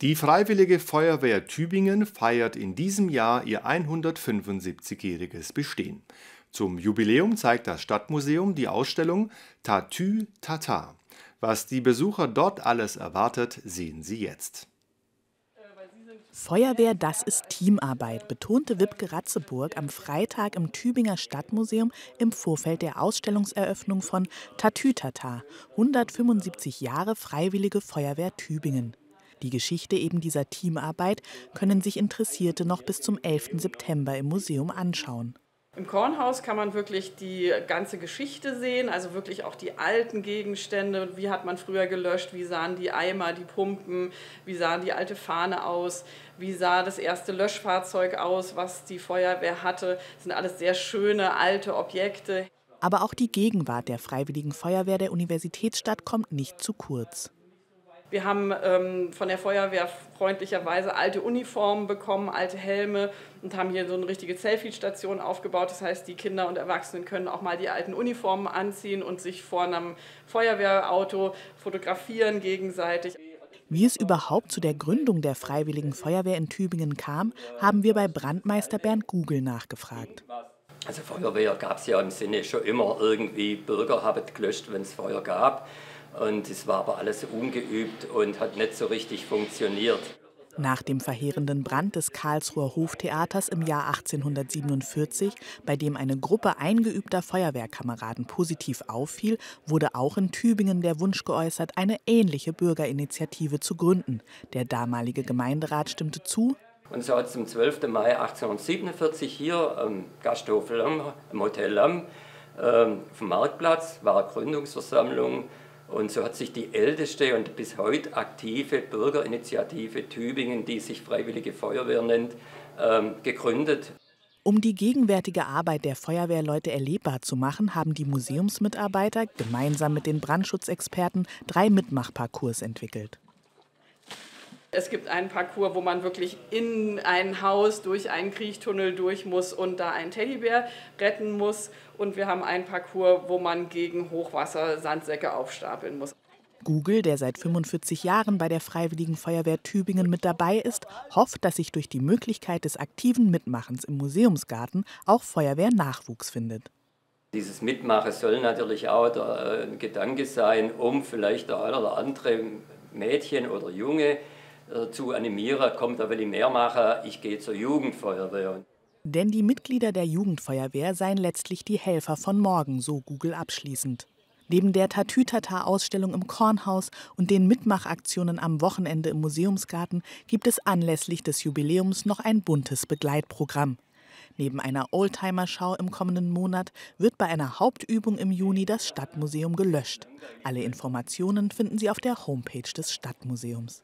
Die Freiwillige Feuerwehr Tübingen feiert in diesem Jahr ihr 175-jähriges Bestehen. Zum Jubiläum zeigt das Stadtmuseum die Ausstellung Tatü Tata. Was die Besucher dort alles erwartet, sehen Sie jetzt. Feuerwehr, das ist Teamarbeit, betonte Wipke Ratzeburg am Freitag im Tübinger Stadtmuseum im Vorfeld der Ausstellungseröffnung von Tatütata, 175 Jahre Freiwillige Feuerwehr Tübingen. Die Geschichte eben dieser Teamarbeit können sich Interessierte noch bis zum 11. September im Museum anschauen. Im Kornhaus kann man wirklich die ganze Geschichte sehen, also wirklich auch die alten Gegenstände. Wie hat man früher gelöscht? Wie sahen die Eimer, die Pumpen? Wie sah die alte Fahne aus? Wie sah das erste Löschfahrzeug aus, was die Feuerwehr hatte? Das sind alles sehr schöne alte Objekte. Aber auch die Gegenwart der Freiwilligen Feuerwehr der Universitätsstadt kommt nicht zu kurz. Wir haben ähm, von der Feuerwehr freundlicherweise alte Uniformen bekommen, alte Helme und haben hier so eine richtige Selfie-Station aufgebaut. Das heißt, die Kinder und Erwachsenen können auch mal die alten Uniformen anziehen und sich vor einem Feuerwehrauto fotografieren gegenseitig. Wie es überhaupt zu der Gründung der Freiwilligen Feuerwehr in Tübingen kam, haben wir bei Brandmeister Bernd Google nachgefragt. Also Feuerwehr gab es ja im Sinne schon immer irgendwie, Bürger haben gelöscht, wenn es Feuer gab. Und es war aber alles ungeübt und hat nicht so richtig funktioniert. Nach dem verheerenden Brand des Karlsruher Hoftheaters im Jahr 1847, bei dem eine Gruppe eingeübter Feuerwehrkameraden positiv auffiel, wurde auch in Tübingen der Wunsch geäußert, eine ähnliche Bürgerinitiative zu gründen. Der damalige Gemeinderat stimmte zu. Und so hat es am 12. Mai 1847 hier am Gasthof Lamm, im Hotel Lamm, ähm, auf dem Marktplatz, war Gründungsversammlung und so hat sich die älteste und bis heute aktive Bürgerinitiative Tübingen, die sich Freiwillige Feuerwehr nennt, ähm, gegründet. Um die gegenwärtige Arbeit der Feuerwehrleute erlebbar zu machen, haben die Museumsmitarbeiter gemeinsam mit den Brandschutzexperten drei Mitmachparcours entwickelt. Es gibt einen Parcours, wo man wirklich in ein Haus durch einen Kriechtunnel durch muss und da einen Teddybär retten muss. Und wir haben einen Parcours, wo man gegen Hochwasser Sandsäcke aufstapeln muss. Google, der seit 45 Jahren bei der Freiwilligen Feuerwehr Tübingen mit dabei ist, hofft, dass sich durch die Möglichkeit des aktiven Mitmachens im Museumsgarten auch Feuerwehrnachwuchs findet. Dieses Mitmachen soll natürlich auch der äh, Gedanke sein, um vielleicht der eine oder andere Mädchen oder Junge äh, zu animieren, kommt, da will ich mehr machen, ich gehe zur Jugendfeuerwehr. Denn die Mitglieder der Jugendfeuerwehr seien letztlich die Helfer von morgen, so Google abschließend. Neben der Tatütata-Ausstellung im Kornhaus und den Mitmachaktionen am Wochenende im Museumsgarten gibt es anlässlich des Jubiläums noch ein buntes Begleitprogramm. Neben einer Oldtimer-Schau im kommenden Monat wird bei einer Hauptübung im Juni das Stadtmuseum gelöscht. Alle Informationen finden Sie auf der Homepage des Stadtmuseums.